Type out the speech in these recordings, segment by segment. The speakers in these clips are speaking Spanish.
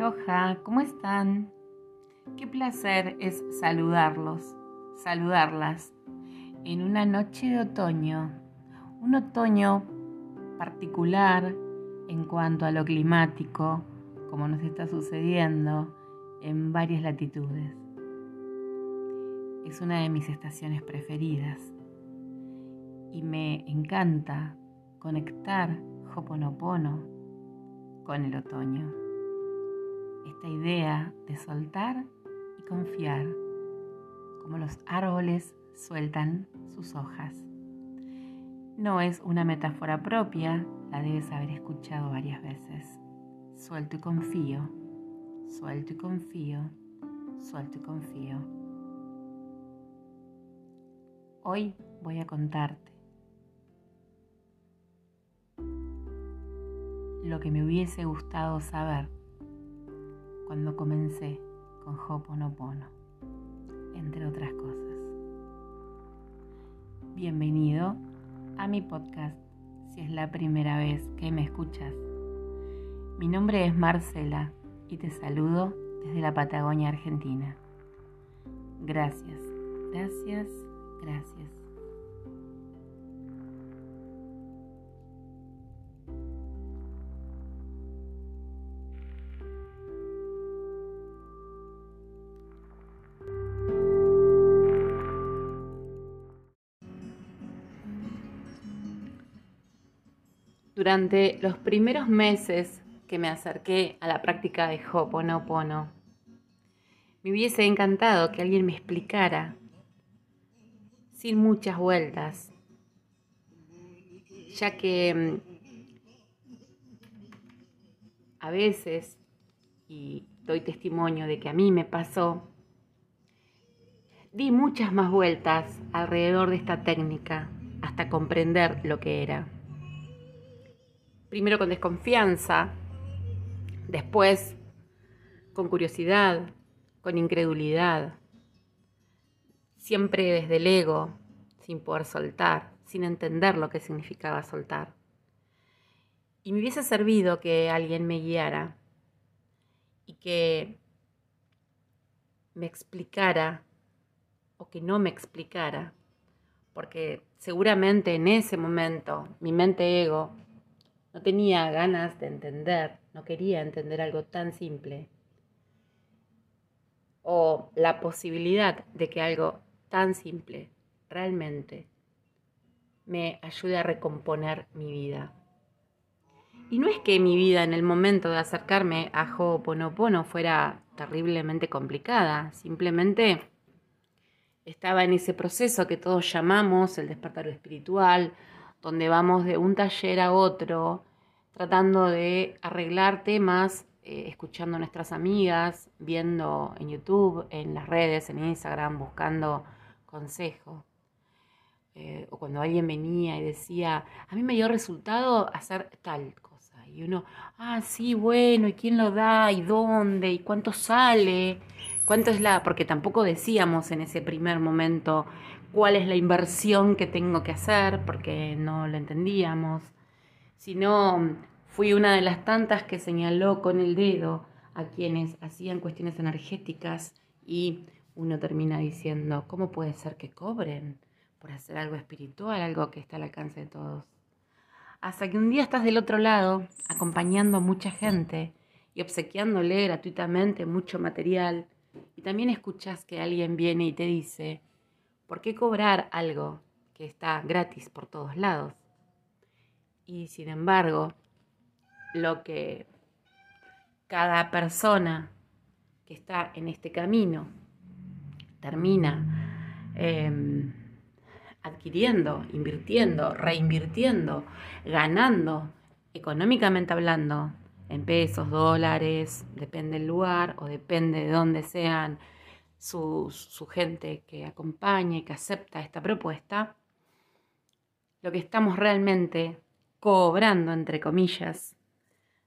Aloha, ¿cómo están? Qué placer es saludarlos, saludarlas en una noche de otoño, un otoño particular en cuanto a lo climático, como nos está sucediendo en varias latitudes. Es una de mis estaciones preferidas y me encanta conectar Hoponopono con el otoño. Esta idea de soltar y confiar, como los árboles sueltan sus hojas. No es una metáfora propia, la debes haber escuchado varias veces. Suelto y confío, suelto y confío, suelto y confío. Hoy voy a contarte lo que me hubiese gustado saber cuando comencé con Hoponopono, entre otras cosas. Bienvenido a mi podcast si es la primera vez que me escuchas. Mi nombre es Marcela y te saludo desde la Patagonia Argentina. Gracias, gracias, gracias. Durante los primeros meses que me acerqué a la práctica de Hoponopono, me hubiese encantado que alguien me explicara, sin muchas vueltas, ya que mm, a veces, y doy testimonio de que a mí me pasó, di muchas más vueltas alrededor de esta técnica hasta comprender lo que era primero con desconfianza, después con curiosidad, con incredulidad, siempre desde el ego, sin poder soltar, sin entender lo que significaba soltar. Y me hubiese servido que alguien me guiara y que me explicara o que no me explicara, porque seguramente en ese momento mi mente ego no tenía ganas de entender, no quería entender algo tan simple. O la posibilidad de que algo tan simple realmente me ayude a recomponer mi vida. Y no es que mi vida en el momento de acercarme a Ho'oponopono fuera terriblemente complicada, simplemente estaba en ese proceso que todos llamamos el despertar espiritual, donde vamos de un taller a otro, tratando de arreglar temas, eh, escuchando a nuestras amigas, viendo en YouTube, en las redes, en Instagram, buscando consejo. Eh, o cuando alguien venía y decía, a mí me dio resultado hacer tal cosa. Y uno, ah, sí, bueno, ¿y quién lo da? ¿Y dónde? ¿Y cuánto sale? ¿Cuánto es la...? Porque tampoco decíamos en ese primer momento cuál es la inversión que tengo que hacer, porque no lo entendíamos, sino fui una de las tantas que señaló con el dedo a quienes hacían cuestiones energéticas y uno termina diciendo, ¿cómo puede ser que cobren por hacer algo espiritual, algo que está al alcance de todos? Hasta que un día estás del otro lado, acompañando a mucha gente y obsequiándole gratuitamente mucho material, y también escuchas que alguien viene y te dice, ¿Por qué cobrar algo que está gratis por todos lados? Y sin embargo, lo que cada persona que está en este camino termina em, adquiriendo, invirtiendo, reinvirtiendo, ganando, económicamente hablando, en pesos, dólares, depende del lugar o depende de dónde sean su, gente que acompaña y que acepta esta propuesta, lo que estamos realmente cobrando, entre comillas,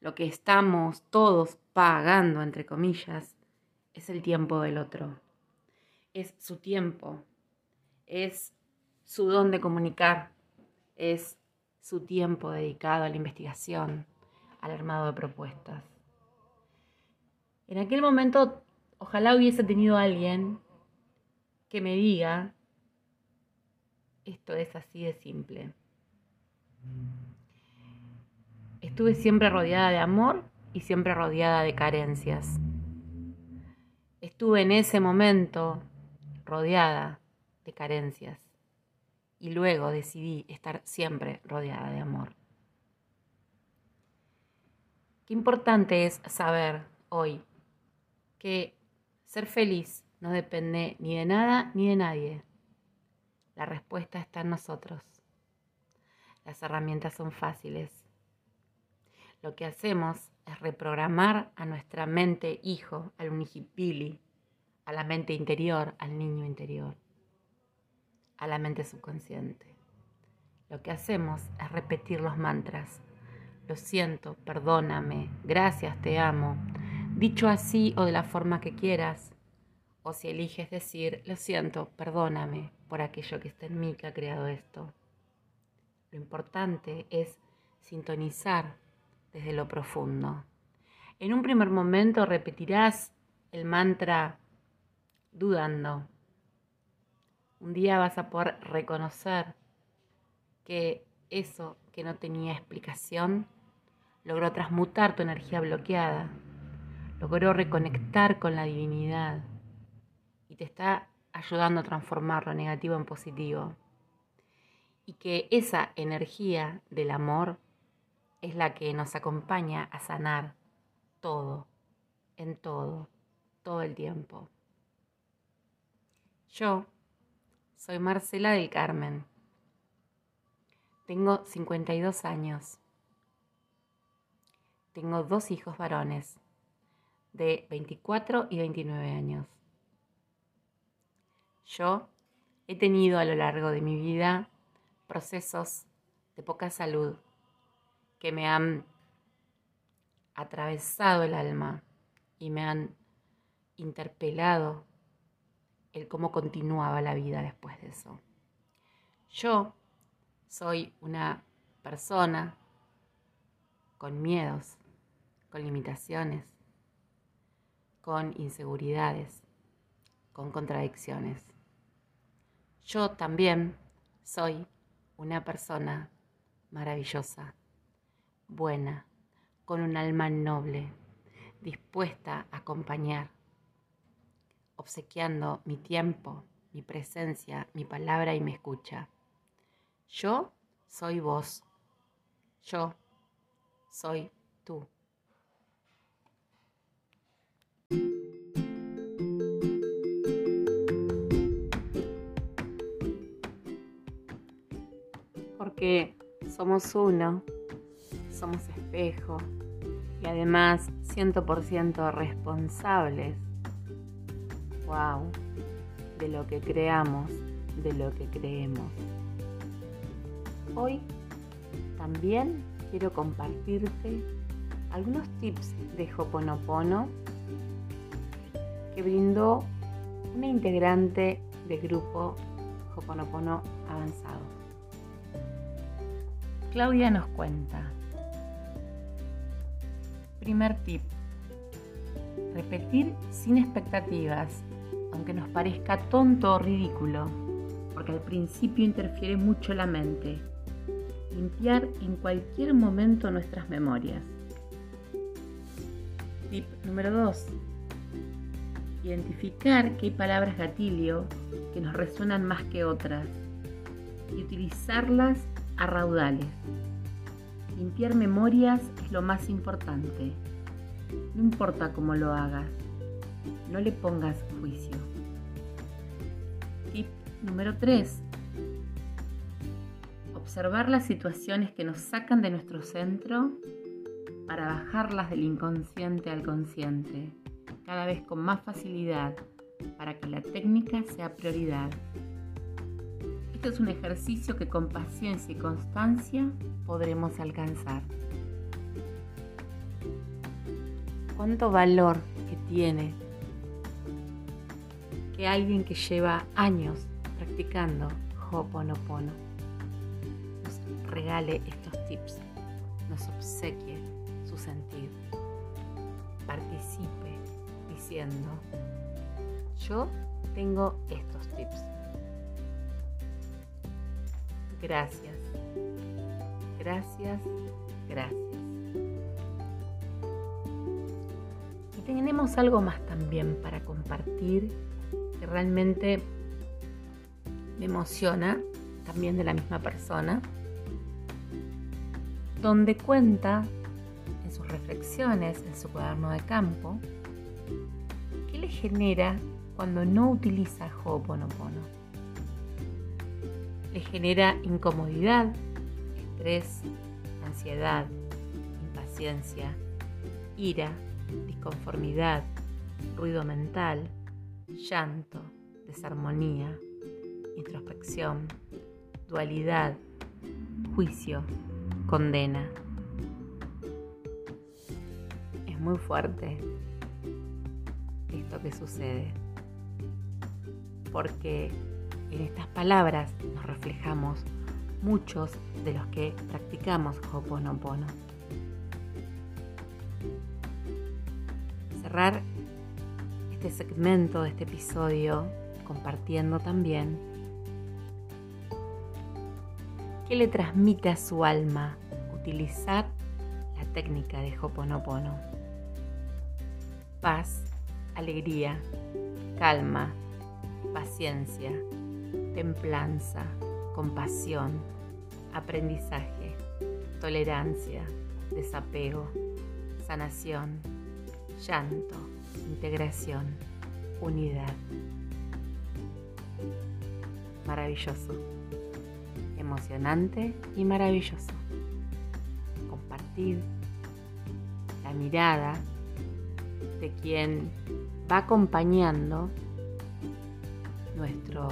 lo que estamos todos pagando, entre comillas, es el tiempo del otro. Es su tiempo, es su don de comunicar, es su tiempo dedicado a la investigación, al armado de propuestas. En aquel momento, ojalá hubiese tenido alguien que me diga, esto es así de simple. Estuve siempre rodeada de amor y siempre rodeada de carencias. Estuve en ese momento rodeada de carencias y luego decidí estar siempre rodeada de amor. Qué importante es saber hoy que ser feliz no depende ni de nada ni de nadie. La respuesta está en nosotros. Las herramientas son fáciles. Lo que hacemos es reprogramar a nuestra mente hijo, al unijipili, a la mente interior, al niño interior, a la mente subconsciente. Lo que hacemos es repetir los mantras. Lo siento, perdóname, gracias, te amo. Dicho así o de la forma que quieras. O si eliges decir, lo siento, perdóname por aquello que está en mí que ha creado esto. Lo importante es sintonizar desde lo profundo. En un primer momento repetirás el mantra dudando. Un día vas a poder reconocer que eso que no tenía explicación logró transmutar tu energía bloqueada, logró reconectar con la divinidad y te está ayudando a transformar lo negativo en positivo. Y que esa energía del amor es la que nos acompaña a sanar todo, en todo, todo el tiempo. Yo soy Marcela del Carmen. Tengo 52 años. Tengo dos hijos varones de 24 y 29 años. Yo he tenido a lo largo de mi vida procesos de poca salud que me han atravesado el alma y me han interpelado el cómo continuaba la vida después de eso. Yo soy una persona con miedos, con limitaciones, con inseguridades, con contradicciones. Yo también soy una persona maravillosa, buena, con un alma noble, dispuesta a acompañar, obsequiando mi tiempo, mi presencia, mi palabra y mi escucha. Yo soy vos. Yo soy tú. Porque somos uno, somos espejo y además 100% responsables wow, de lo que creamos, de lo que creemos. Hoy también quiero compartirte algunos tips de Hoponopono que brindó una integrante del grupo Hoponopono avanzado. Claudia nos cuenta. Primer tip. Repetir sin expectativas aunque nos parezca tonto o ridículo, porque al principio interfiere mucho la mente. Limpiar en cualquier momento nuestras memorias. Tip número 2. Identificar qué palabras gatilio que nos resuenan más que otras y utilizarlas a raudales. Limpiar memorias es lo más importante. No importa cómo lo hagas, no le pongas juicio. Tip número 3. Observar las situaciones que nos sacan de nuestro centro para bajarlas del inconsciente al consciente, cada vez con más facilidad, para que la técnica sea prioridad. Este es un ejercicio que con paciencia y constancia podremos alcanzar. ¿Cuánto valor que tiene que alguien que lleva años practicando Ho'oponopono nos regale estos tips, nos obsequie su sentir, participe diciendo, yo tengo estos tips. Gracias. Gracias. Gracias. Y tenemos algo más también para compartir que realmente me emociona, también de la misma persona, donde cuenta en sus reflexiones, en su cuaderno de campo, qué le genera cuando no utiliza Ho'oponopono. Le genera incomodidad, estrés, ansiedad, impaciencia, ira, disconformidad, ruido mental, llanto, desarmonía, introspección, dualidad, juicio, condena. Es muy fuerte esto que sucede, porque en estas palabras nos reflejamos muchos de los que practicamos Ho'oponopono. Cerrar este segmento de este episodio compartiendo también qué le transmite a su alma utilizar la técnica de Ho'oponopono. Paz, alegría, calma, paciencia, templanza, compasión, aprendizaje, tolerancia, desapego, sanación, llanto, integración, unidad. Maravilloso, emocionante y maravilloso. Compartir la mirada de quien va acompañando nuestro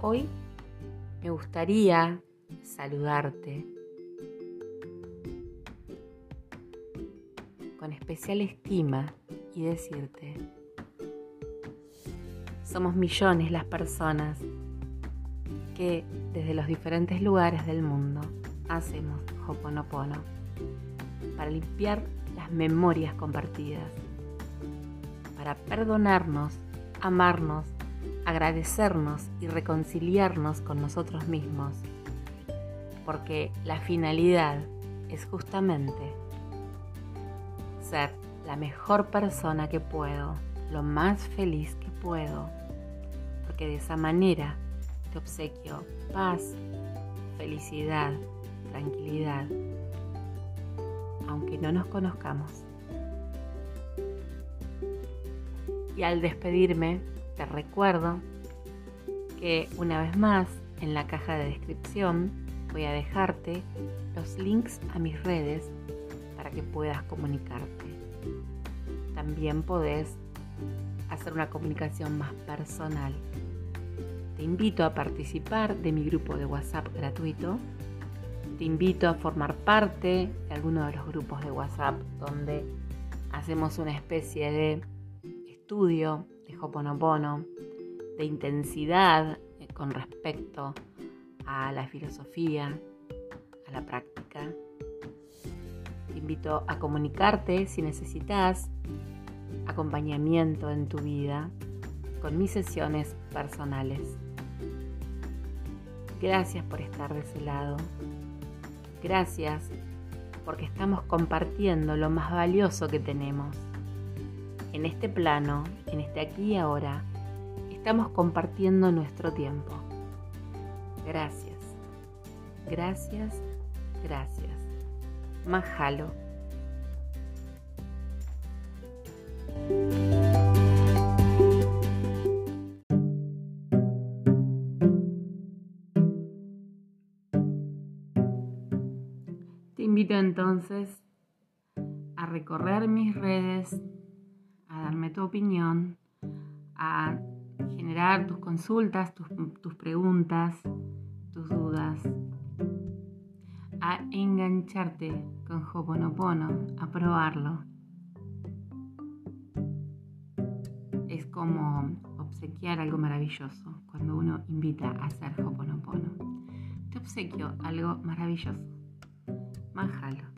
Hoy me gustaría saludarte con especial estima y decirte, somos millones las personas que desde los diferentes lugares del mundo hacemos Hoponopono para limpiar las memorias compartidas, para perdonarnos, amarnos agradecernos y reconciliarnos con nosotros mismos, porque la finalidad es justamente ser la mejor persona que puedo, lo más feliz que puedo, porque de esa manera te obsequio paz, felicidad, tranquilidad, aunque no nos conozcamos. Y al despedirme, te recuerdo que una vez más en la caja de descripción voy a dejarte los links a mis redes para que puedas comunicarte. También podés hacer una comunicación más personal. Te invito a participar de mi grupo de WhatsApp gratuito. Te invito a formar parte de alguno de los grupos de WhatsApp donde hacemos una especie de estudio de Hoponopono, de intensidad eh, con respecto a la filosofía, a la práctica. Te invito a comunicarte si necesitas acompañamiento en tu vida con mis sesiones personales. Gracias por estar de ese lado. Gracias porque estamos compartiendo lo más valioso que tenemos en este plano, en este aquí y ahora, estamos compartiendo nuestro tiempo. Gracias, gracias, gracias. Mahalo. Te invito entonces a recorrer mis redes a darme tu opinión, a generar tus consultas, tus, preguntas, tus dudas, a engancharte con Hoponopono, a probarlo. Es como obsequiar algo maravilloso cuando uno invita a hacer Hoponopono. Te obsequio algo maravilloso. Manjalo.